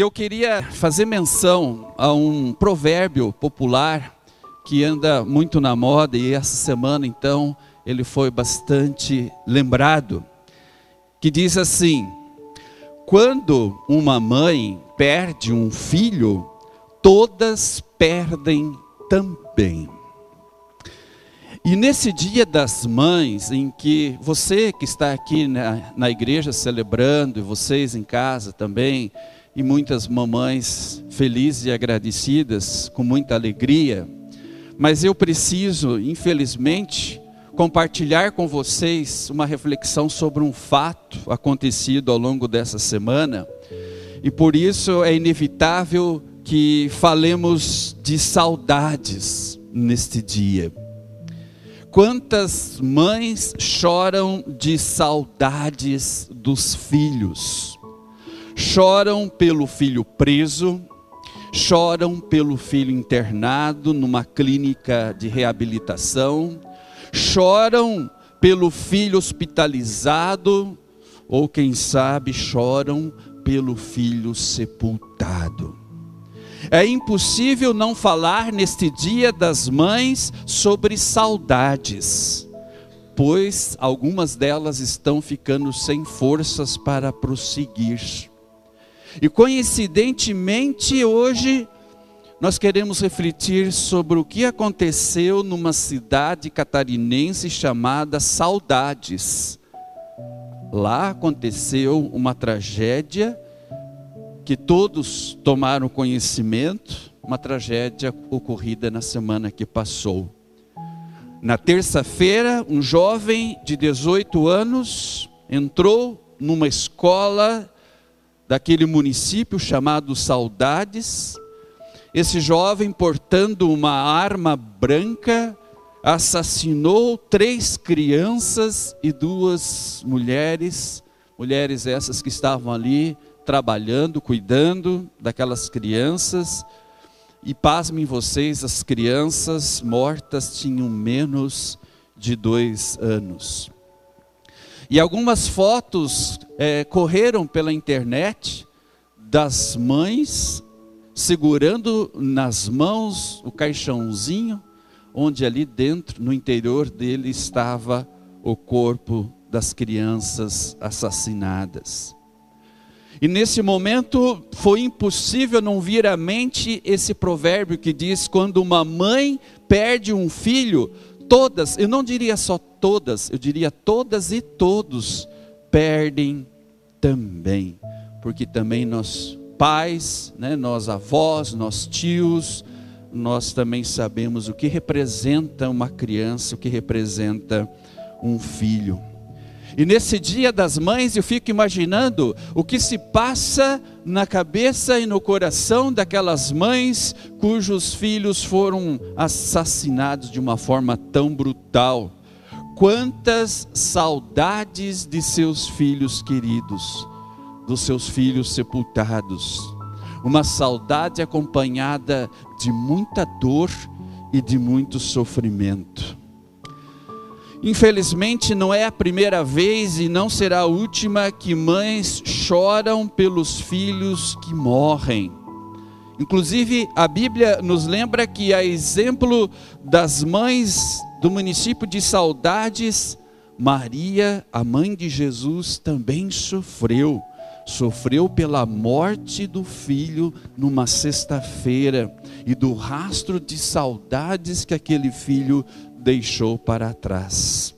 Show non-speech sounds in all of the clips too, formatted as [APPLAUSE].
Eu queria fazer menção a um provérbio popular que anda muito na moda e essa semana então ele foi bastante lembrado, que diz assim: Quando uma mãe perde um filho, todas perdem também. E nesse dia das mães, em que você que está aqui na, na igreja celebrando, e vocês em casa também, e muitas mamães felizes e agradecidas, com muita alegria. Mas eu preciso, infelizmente, compartilhar com vocês uma reflexão sobre um fato acontecido ao longo dessa semana. E por isso é inevitável que falemos de saudades neste dia. Quantas mães choram de saudades dos filhos? Choram pelo filho preso, choram pelo filho internado numa clínica de reabilitação, choram pelo filho hospitalizado, ou quem sabe choram pelo filho sepultado. É impossível não falar neste dia das mães sobre saudades, pois algumas delas estão ficando sem forças para prosseguir. E coincidentemente, hoje, nós queremos refletir sobre o que aconteceu numa cidade catarinense chamada Saudades. Lá aconteceu uma tragédia que todos tomaram conhecimento, uma tragédia ocorrida na semana que passou. Na terça-feira, um jovem de 18 anos entrou numa escola daquele município chamado Saudades. Esse jovem, portando uma arma branca, assassinou três crianças e duas mulheres, mulheres essas que estavam ali trabalhando, cuidando daquelas crianças. E pasmem vocês, as crianças mortas tinham menos de dois anos. E algumas fotos é, correram pela internet das mães segurando nas mãos o caixãozinho, onde ali dentro, no interior dele, estava o corpo das crianças assassinadas. E nesse momento foi impossível não vir à mente esse provérbio que diz: quando uma mãe perde um filho, todas, eu não diria só todas, eu diria todas e todos perdem também, porque também nós pais, né, nós avós, nós tios, nós também sabemos o que representa uma criança, o que representa um filho. E nesse dia das mães eu fico imaginando o que se passa na cabeça e no coração daquelas mães cujos filhos foram assassinados de uma forma tão brutal. Quantas saudades de seus filhos queridos, dos seus filhos sepultados. Uma saudade acompanhada de muita dor e de muito sofrimento. Infelizmente, não é a primeira vez e não será a última que mães choram pelos filhos que morrem. Inclusive, a Bíblia nos lembra que, a exemplo das mães do município de Saudades, Maria, a mãe de Jesus, também sofreu. Sofreu pela morte do filho numa sexta-feira e do rastro de saudades que aquele filho deixou para trás.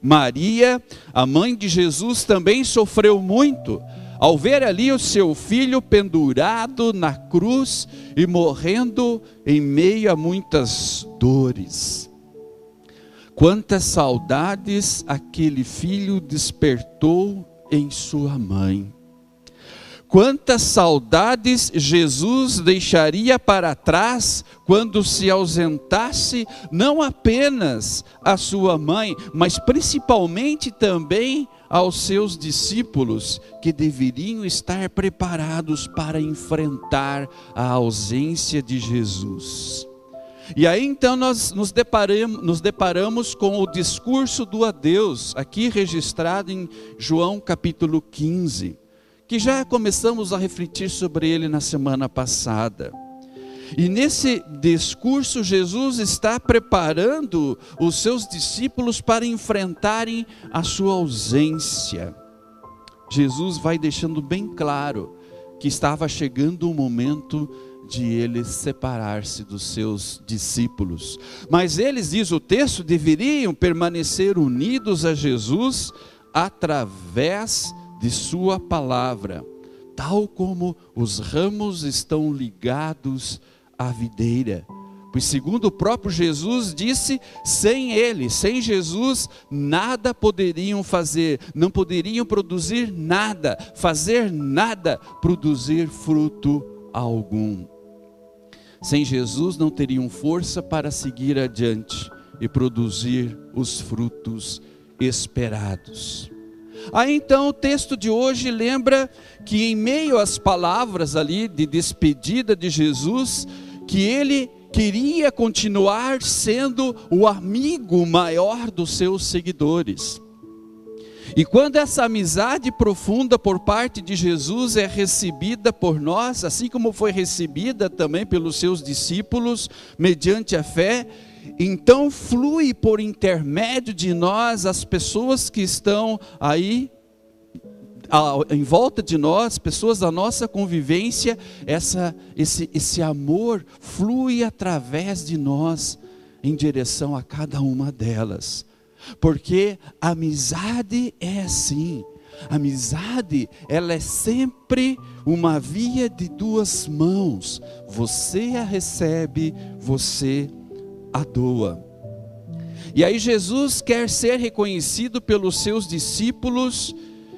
Maria, a mãe de Jesus, também sofreu muito ao ver ali o seu filho pendurado na cruz e morrendo em meio a muitas dores. Quantas saudades aquele filho despertou em sua mãe. Quantas saudades Jesus deixaria para trás quando se ausentasse não apenas a sua mãe, mas principalmente também aos seus discípulos que deveriam estar preparados para enfrentar a ausência de Jesus. E aí então nós nos deparamos, nos deparamos com o discurso do adeus, aqui registrado em João capítulo 15 que já começamos a refletir sobre ele na semana passada. E nesse discurso, Jesus está preparando os seus discípulos para enfrentarem a sua ausência. Jesus vai deixando bem claro que estava chegando o momento de ele separar-se dos seus discípulos. Mas eles, diz o texto, deveriam permanecer unidos a Jesus através de Sua palavra, tal como os ramos estão ligados à videira. Pois, segundo o próprio Jesus disse, sem Ele, sem Jesus, nada poderiam fazer, não poderiam produzir nada, fazer nada, produzir fruto algum. Sem Jesus não teriam força para seguir adiante e produzir os frutos esperados. Aí então o texto de hoje lembra que em meio às palavras ali de despedida de Jesus, que ele queria continuar sendo o amigo maior dos seus seguidores. E quando essa amizade profunda por parte de Jesus é recebida por nós, assim como foi recebida também pelos seus discípulos, mediante a fé, então flui por intermédio de nós as pessoas que estão aí em volta de nós, pessoas da nossa convivência, essa, esse, esse amor flui através de nós em direção a cada uma delas. Porque amizade é assim. Amizade, ela é sempre uma via de duas mãos. Você a recebe, você a doa. E aí Jesus quer ser reconhecido pelos seus discípulos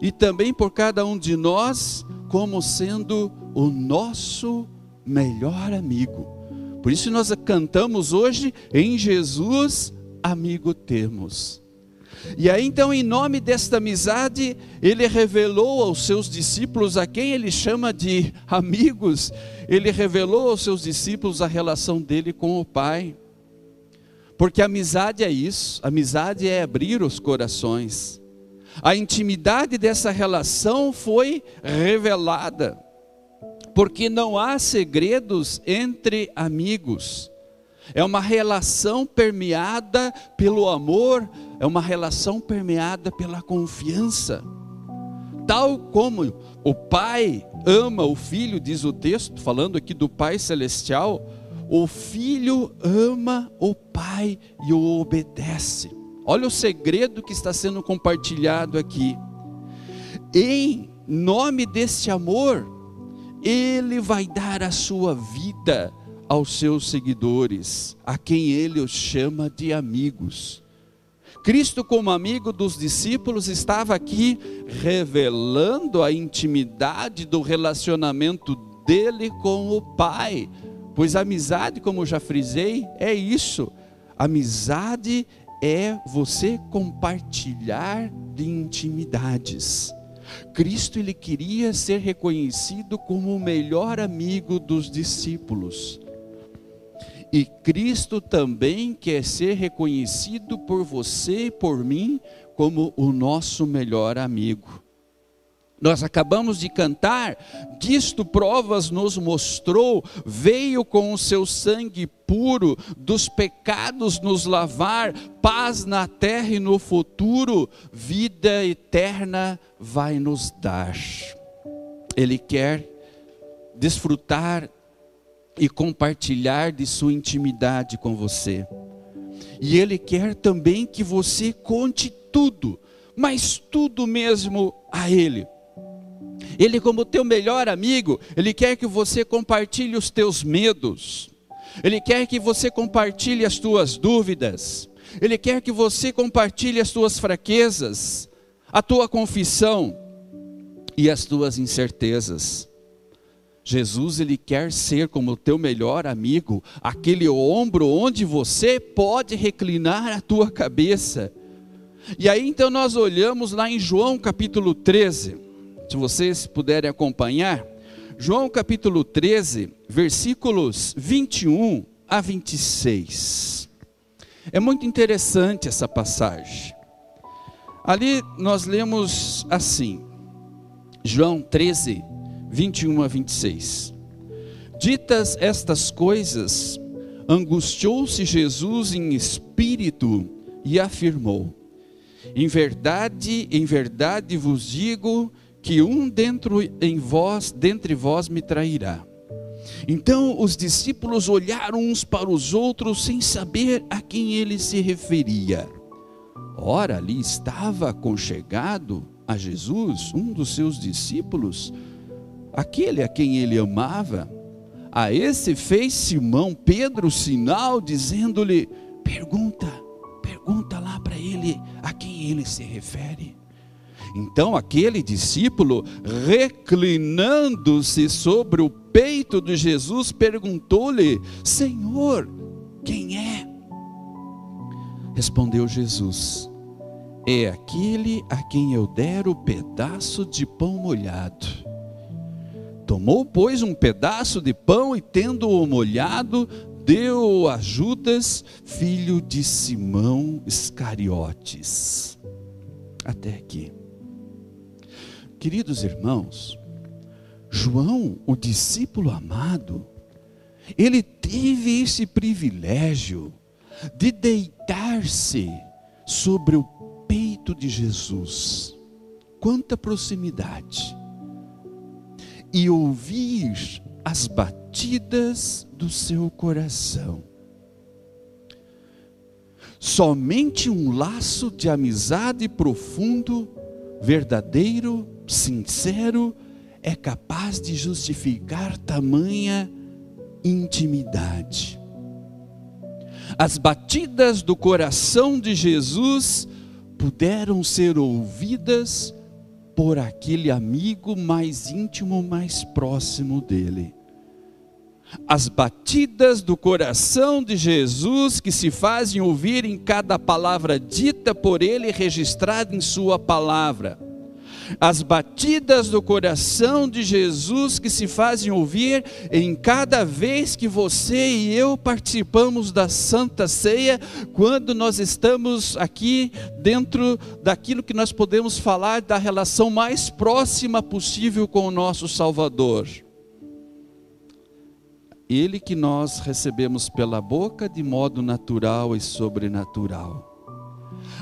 e também por cada um de nós como sendo o nosso melhor amigo. Por isso nós cantamos hoje em Jesus amigo temos. E aí então, em nome desta amizade, ele revelou aos seus discípulos, a quem ele chama de amigos, ele revelou aos seus discípulos a relação dele com o Pai. Porque amizade é isso, amizade é abrir os corações. A intimidade dessa relação foi revelada, porque não há segredos entre amigos. É uma relação permeada pelo amor, é uma relação permeada pela confiança. Tal como o Pai ama o Filho, diz o texto, falando aqui do Pai Celestial, o Filho ama o Pai e o obedece. Olha o segredo que está sendo compartilhado aqui. Em nome desse amor, Ele vai dar a sua vida aos seus seguidores, a quem ele os chama de amigos. Cristo, como amigo dos discípulos, estava aqui revelando a intimidade do relacionamento dele com o Pai, pois amizade, como já frisei, é isso. Amizade é você compartilhar de intimidades. Cristo ele queria ser reconhecido como o melhor amigo dos discípulos. E Cristo também quer ser reconhecido por você e por mim como o nosso melhor amigo. Nós acabamos de cantar, disto provas nos mostrou, veio com o seu sangue puro, dos pecados nos lavar, paz na terra e no futuro, vida eterna vai nos dar. Ele quer desfrutar e compartilhar de sua intimidade com você. E Ele quer também que você conte tudo, mas tudo mesmo a Ele. Ele, como teu melhor amigo, Ele quer que você compartilhe os teus medos, Ele quer que você compartilhe as tuas dúvidas, Ele quer que você compartilhe as tuas fraquezas, a tua confissão e as tuas incertezas. Jesus ele quer ser como o teu melhor amigo, aquele ombro onde você pode reclinar a tua cabeça. E aí então nós olhamos lá em João capítulo 13, se vocês puderem acompanhar, João capítulo 13, versículos 21 a 26. É muito interessante essa passagem. Ali nós lemos assim: João 13, 21 a 26. Ditas estas coisas, angustiou-se Jesus em espírito e afirmou: Em verdade, em verdade vos digo que um dentro em vós, dentre vós me trairá. Então os discípulos olharam uns para os outros sem saber a quem ele se referia. Ora, ali estava aconchegado a Jesus, um dos seus discípulos, aquele a quem ele amava. A esse fez Simão Pedro sinal, dizendo-lhe: Pergunta, pergunta lá para ele a quem ele se refere. Então aquele discípulo, reclinando-se sobre o peito de Jesus, perguntou-lhe: Senhor, quem é? Respondeu Jesus: É aquele a quem eu der o pedaço de pão molhado. Tomou, pois, um pedaço de pão e, tendo-o molhado, deu a Judas, filho de Simão Iscariotes. Até aqui. Queridos irmãos, João, o discípulo amado, ele teve esse privilégio de deitar-se sobre o peito de Jesus. Quanta proximidade! E ouvir as batidas do seu coração. Somente um laço de amizade profundo, verdadeiro, sincero, é capaz de justificar tamanha intimidade. As batidas do coração de Jesus puderam ser ouvidas por aquele amigo mais íntimo, mais próximo dele. As batidas do coração de Jesus que se fazem ouvir em cada palavra dita por ele registrada em sua palavra as batidas do coração de Jesus que se fazem ouvir em cada vez que você e eu participamos da Santa Ceia, quando nós estamos aqui dentro daquilo que nós podemos falar da relação mais próxima possível com o nosso Salvador. Ele que nós recebemos pela boca de modo natural e sobrenatural.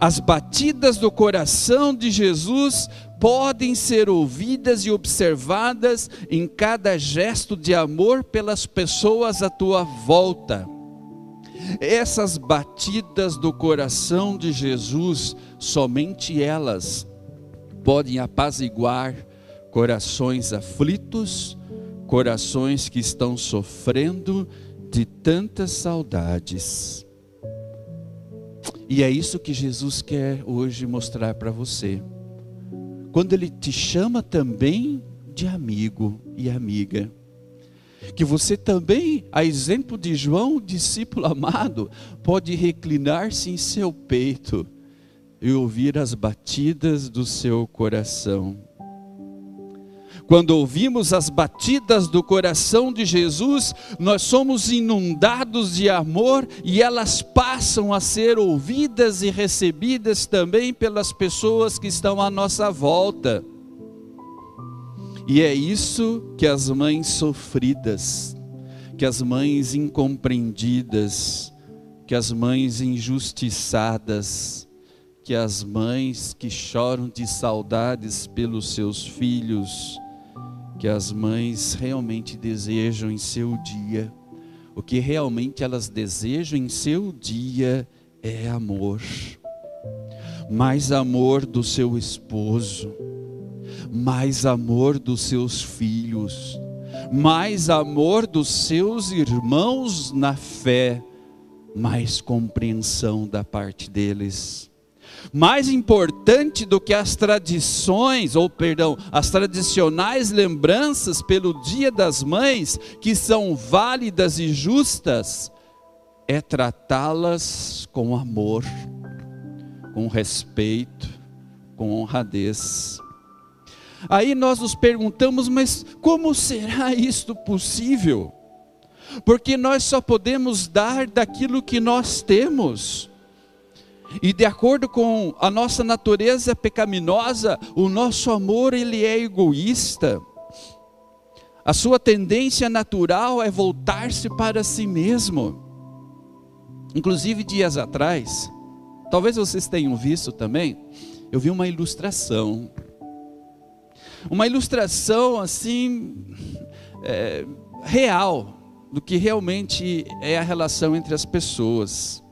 As batidas do coração de Jesus podem ser ouvidas e observadas em cada gesto de amor pelas pessoas à tua volta. Essas batidas do coração de Jesus, somente elas podem apaziguar corações aflitos, corações que estão sofrendo de tantas saudades. E é isso que Jesus quer hoje mostrar para você. Quando Ele te chama também de amigo e amiga. Que você também, a exemplo de João, discípulo amado, pode reclinar-se em seu peito e ouvir as batidas do seu coração. Quando ouvimos as batidas do coração de Jesus, nós somos inundados de amor e elas passam a ser ouvidas e recebidas também pelas pessoas que estão à nossa volta. E é isso que as mães sofridas, que as mães incompreendidas, que as mães injustiçadas, que as mães que choram de saudades pelos seus filhos, que as mães realmente desejam em seu dia. O que realmente elas desejam em seu dia é amor. Mais amor do seu esposo, mais amor dos seus filhos, mais amor dos seus irmãos na fé, mais compreensão da parte deles mais importante do que as tradições, ou perdão, as tradicionais lembranças pelo Dia das Mães, que são válidas e justas, é tratá-las com amor, com respeito, com honradez. Aí nós nos perguntamos, mas como será isto possível? Porque nós só podemos dar daquilo que nós temos. E de acordo com a nossa natureza pecaminosa, o nosso amor ele é egoísta. A sua tendência natural é voltar-se para si mesmo. Inclusive dias atrás, talvez vocês tenham visto também, eu vi uma ilustração. Uma ilustração assim é, real do que realmente é a relação entre as pessoas.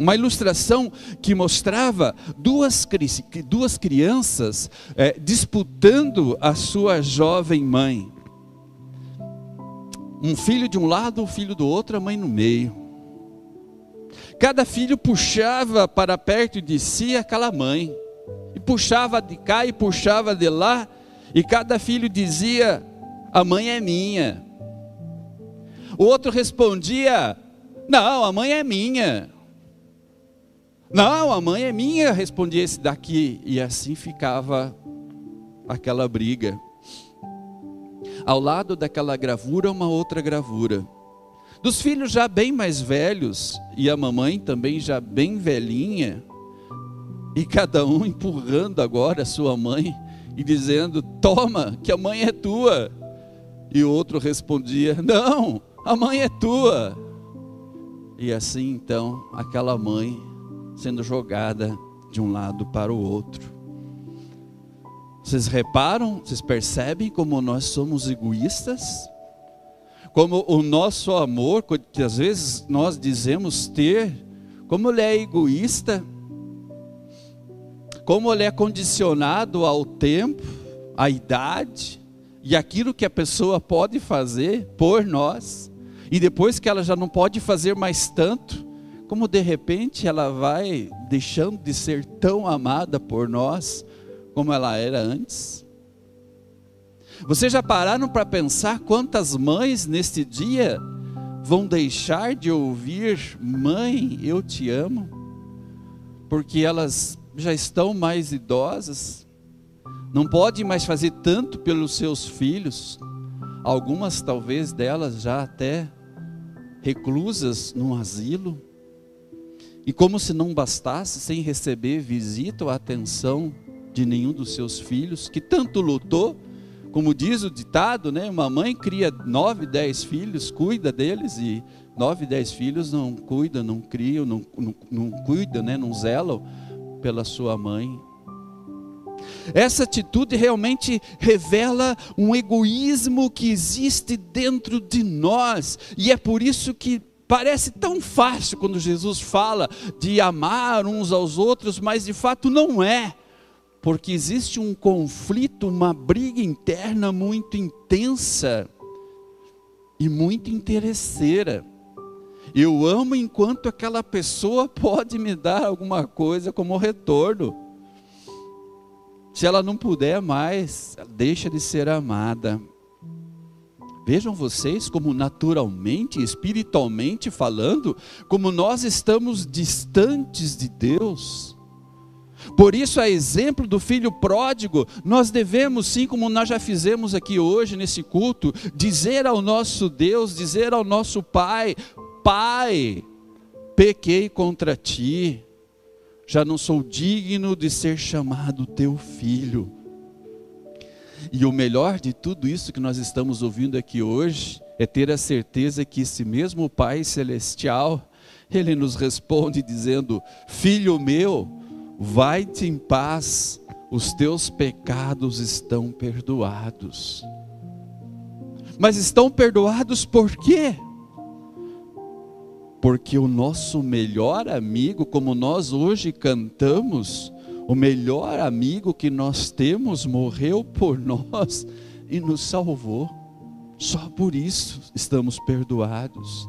Uma ilustração que mostrava duas, duas crianças é, disputando a sua jovem mãe. Um filho de um lado, um filho do outro, a mãe no meio. Cada filho puxava para perto de si aquela mãe, e puxava de cá e puxava de lá, e cada filho dizia: A mãe é minha. O outro respondia: Não, a mãe é minha. Não, a mãe é minha, respondia esse daqui. E assim ficava aquela briga. Ao lado daquela gravura, uma outra gravura. Dos filhos já bem mais velhos, e a mamãe também já bem velhinha, e cada um empurrando agora a sua mãe e dizendo: Toma, que a mãe é tua. E o outro respondia: Não, a mãe é tua. E assim então, aquela mãe sendo jogada de um lado para o outro. Vocês reparam, vocês percebem como nós somos egoístas? Como o nosso amor, que às vezes nós dizemos ter, como ele é egoísta, como ele é condicionado ao tempo, à idade e aquilo que a pessoa pode fazer por nós, e depois que ela já não pode fazer mais tanto, como de repente ela vai deixando de ser tão amada por nós como ela era antes. Vocês já pararam para pensar quantas mães neste dia vão deixar de ouvir mãe, eu te amo? Porque elas já estão mais idosas, não podem mais fazer tanto pelos seus filhos. Algumas talvez delas já até reclusas num asilo. E como se não bastasse, sem receber visita ou atenção de nenhum dos seus filhos, que tanto lutou, como diz o ditado, né? Uma mãe cria nove, dez filhos, cuida deles, e nove, dez filhos não cuidam, não criam, não, não, não cuidam, né? Não zelam pela sua mãe. Essa atitude realmente revela um egoísmo que existe dentro de nós, e é por isso que Parece tão fácil quando Jesus fala de amar uns aos outros, mas de fato não é, porque existe um conflito, uma briga interna muito intensa e muito interesseira. Eu amo enquanto aquela pessoa pode me dar alguma coisa como retorno. Se ela não puder mais, deixa de ser amada. Vejam vocês como naturalmente, espiritualmente falando, como nós estamos distantes de Deus. Por isso, a exemplo do filho pródigo, nós devemos, sim, como nós já fizemos aqui hoje nesse culto, dizer ao nosso Deus, dizer ao nosso Pai: Pai, pequei contra ti, já não sou digno de ser chamado teu filho. E o melhor de tudo isso que nós estamos ouvindo aqui hoje é ter a certeza que esse mesmo Pai Celestial, Ele nos responde dizendo: Filho meu, vai-te em paz, os teus pecados estão perdoados. Mas estão perdoados por quê? Porque o nosso melhor amigo, como nós hoje cantamos, o melhor amigo que nós temos morreu por [LAUGHS] nós e nos salvou. Só por isso estamos perdoados.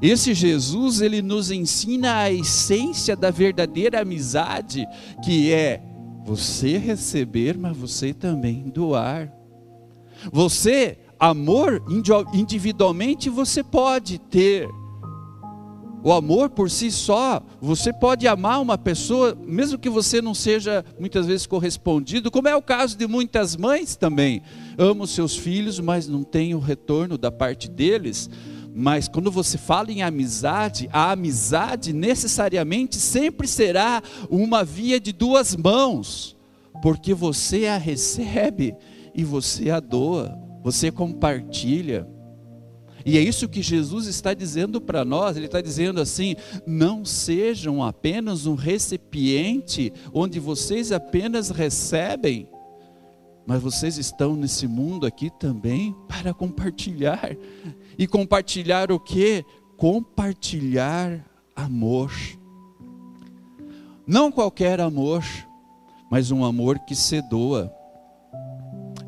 Esse Jesus, ele nos ensina a essência da verdadeira amizade, que é você receber, mas você também doar. Você, amor individualmente você pode ter, o amor por si só, você pode amar uma pessoa, mesmo que você não seja muitas vezes correspondido, como é o caso de muitas mães também. Amam seus filhos, mas não têm o retorno da parte deles. Mas quando você fala em amizade, a amizade necessariamente sempre será uma via de duas mãos, porque você a recebe e você a doa, você compartilha. E é isso que Jesus está dizendo para nós, ele está dizendo assim: não sejam apenas um recipiente onde vocês apenas recebem, mas vocês estão nesse mundo aqui também para compartilhar. E compartilhar o que? Compartilhar amor. Não qualquer amor, mas um amor que se doa.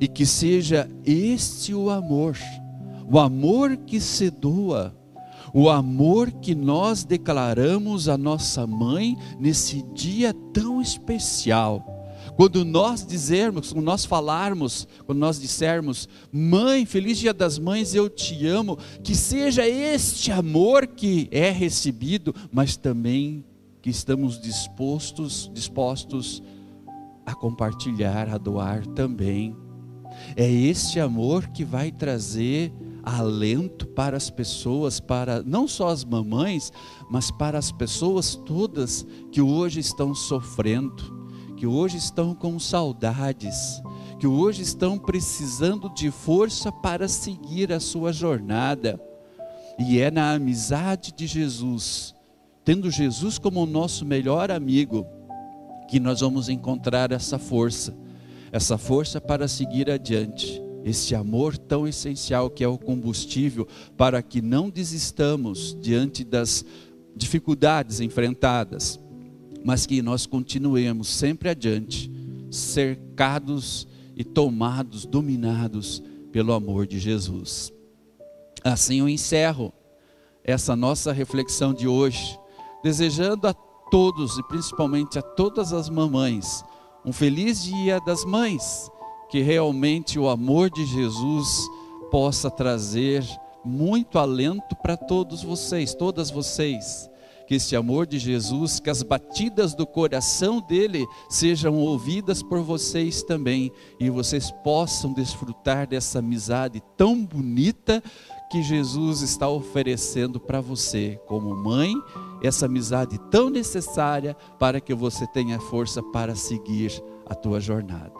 E que seja este o amor o amor que se doa, o amor que nós declaramos à nossa mãe nesse dia tão especial. Quando nós dizermos, quando nós falarmos, quando nós dissermos, mãe, feliz dia das mães, eu te amo, que seja este amor que é recebido, mas também que estamos dispostos, dispostos a compartilhar, a doar também. É este amor que vai trazer alento para as pessoas, para não só as mamães, mas para as pessoas todas que hoje estão sofrendo, que hoje estão com saudades, que hoje estão precisando de força para seguir a sua jornada. E é na amizade de Jesus, tendo Jesus como nosso melhor amigo, que nós vamos encontrar essa força, essa força para seguir adiante esse amor tão essencial que é o combustível para que não desistamos diante das dificuldades enfrentadas, mas que nós continuemos sempre adiante, cercados e tomados, dominados pelo amor de Jesus. Assim eu encerro essa nossa reflexão de hoje, desejando a todos e principalmente a todas as mamães um feliz Dia das Mães que realmente o amor de Jesus possa trazer muito alento para todos vocês, todas vocês. Que esse amor de Jesus, que as batidas do coração dele sejam ouvidas por vocês também e vocês possam desfrutar dessa amizade tão bonita que Jesus está oferecendo para você, como mãe, essa amizade tão necessária para que você tenha força para seguir a tua jornada.